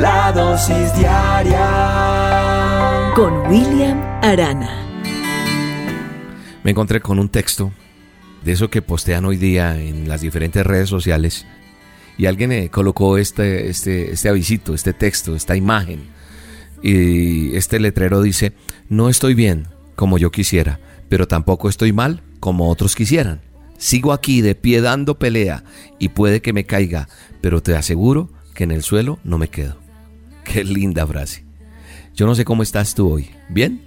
La dosis diaria con William Arana. Me encontré con un texto de eso que postean hoy día en las diferentes redes sociales y alguien eh, colocó este, este, este avisito, este texto, esta imagen y este letrero dice, no estoy bien como yo quisiera, pero tampoco estoy mal como otros quisieran. Sigo aquí de pie dando pelea y puede que me caiga, pero te aseguro que en el suelo no me quedo. Qué linda frase. Yo no sé cómo estás tú hoy. ¿Bien?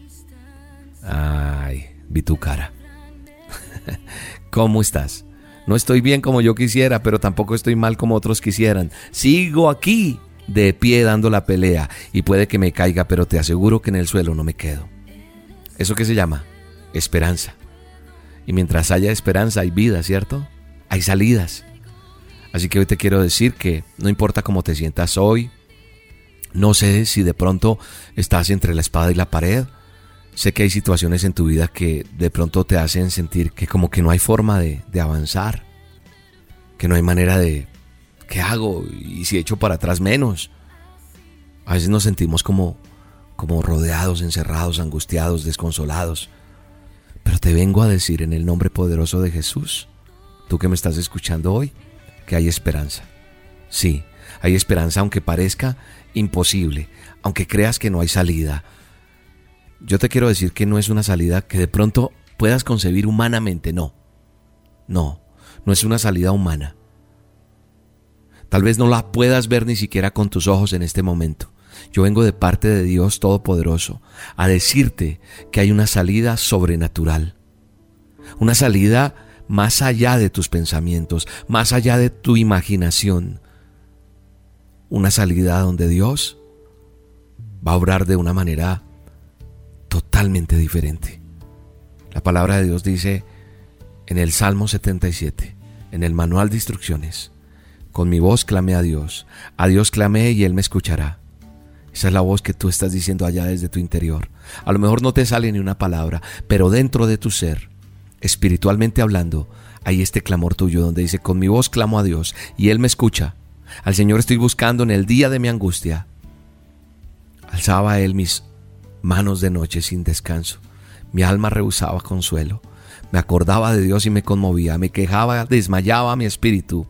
Ay, vi tu cara. ¿Cómo estás? No estoy bien como yo quisiera, pero tampoco estoy mal como otros quisieran. Sigo aquí, de pie dando la pelea, y puede que me caiga, pero te aseguro que en el suelo no me quedo. ¿Eso qué se llama? Esperanza. Y mientras haya esperanza hay vida, ¿cierto? Hay salidas. Así que hoy te quiero decir que no importa cómo te sientas hoy, no sé si de pronto estás entre la espada y la pared. Sé que hay situaciones en tu vida que de pronto te hacen sentir que como que no hay forma de, avanzar, que no hay manera de, ¿qué hago? Y si echo para atrás menos. A veces nos sentimos como, como rodeados, encerrados, angustiados, desconsolados. Pero te vengo a decir en el nombre poderoso de Jesús, tú que me estás escuchando hoy, que hay esperanza. Sí, hay esperanza aunque parezca imposible, aunque creas que no hay salida. Yo te quiero decir que no es una salida que de pronto puedas concebir humanamente, no. No, no es una salida humana. Tal vez no la puedas ver ni siquiera con tus ojos en este momento. Yo vengo de parte de Dios Todopoderoso a decirte que hay una salida sobrenatural. Una salida más allá de tus pensamientos, más allá de tu imaginación, una salida donde Dios va a obrar de una manera totalmente diferente. La palabra de Dios dice en el Salmo 77, en el manual de instrucciones, con mi voz clamé a Dios, a Dios clamé y Él me escuchará. Esa es la voz que tú estás diciendo allá desde tu interior. A lo mejor no te sale ni una palabra, pero dentro de tu ser, espiritualmente hablando, hay este clamor tuyo donde dice, con mi voz clamo a Dios y Él me escucha. Al Señor estoy buscando en el día de mi angustia. Alzaba Él mis manos de noche sin descanso. Mi alma rehusaba consuelo. Me acordaba de Dios y me conmovía. Me quejaba, desmayaba mi espíritu.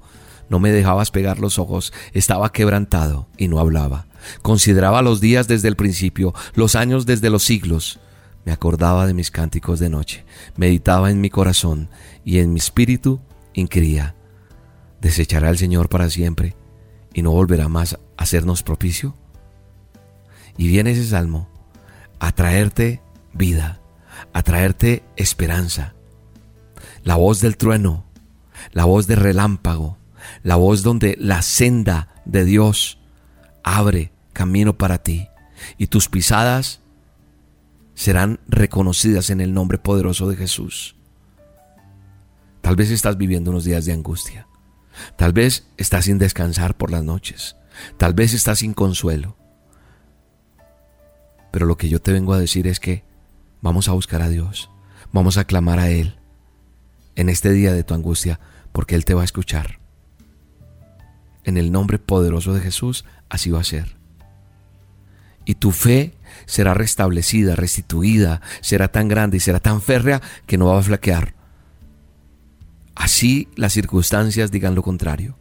No me dejabas pegar los ojos. Estaba quebrantado y no hablaba. Consideraba los días desde el principio, los años desde los siglos. Me acordaba de mis cánticos de noche. Meditaba en mi corazón y en mi espíritu inquiría. ¿Desechará el Señor para siempre? Y no volverá más a hacernos propicio? Y viene ese salmo a traerte vida, a traerte esperanza. La voz del trueno, la voz del relámpago, la voz donde la senda de Dios abre camino para ti y tus pisadas serán reconocidas en el nombre poderoso de Jesús. Tal vez estás viviendo unos días de angustia. Tal vez estás sin descansar por las noches. Tal vez estás sin consuelo. Pero lo que yo te vengo a decir es que vamos a buscar a Dios. Vamos a clamar a Él en este día de tu angustia porque Él te va a escuchar. En el nombre poderoso de Jesús, así va a ser. Y tu fe será restablecida, restituida, será tan grande y será tan férrea que no va a flaquear Así las circunstancias digan lo contrario.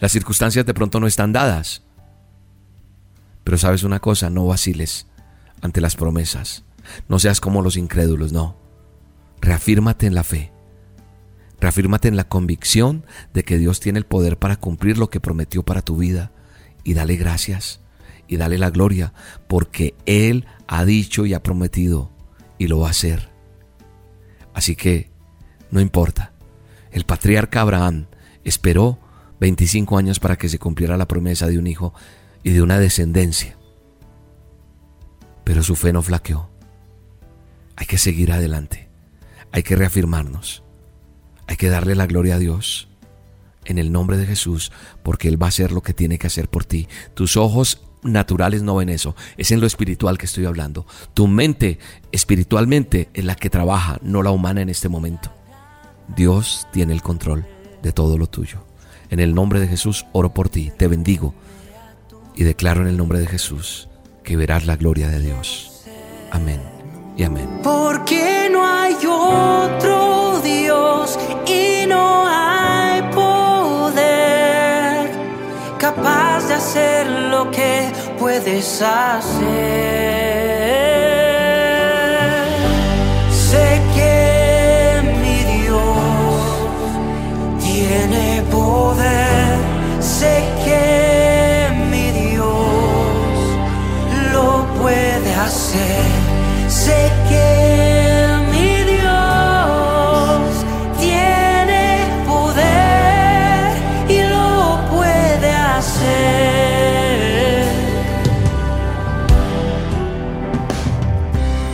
Las circunstancias de pronto no están dadas. Pero sabes una cosa, no vaciles ante las promesas. No seas como los incrédulos, no. Reafírmate en la fe. Reafírmate en la convicción de que Dios tiene el poder para cumplir lo que prometió para tu vida. Y dale gracias y dale la gloria porque Él ha dicho y ha prometido y lo va a hacer. Así que no importa el patriarca Abraham esperó 25 años para que se cumpliera la promesa de un hijo y de una descendencia. Pero su fe no flaqueó. Hay que seguir adelante. Hay que reafirmarnos. Hay que darle la gloria a Dios en el nombre de Jesús, porque Él va a hacer lo que tiene que hacer por ti. Tus ojos naturales no ven eso, es en lo espiritual que estoy hablando. Tu mente espiritualmente es la que trabaja, no la humana en este momento. Dios tiene el control de todo lo tuyo. En el nombre de Jesús oro por ti, te bendigo y declaro en el nombre de Jesús que verás la gloria de Dios. Amén y amén. Porque no hay otro Dios y no hay poder capaz de hacer lo que puedes hacer.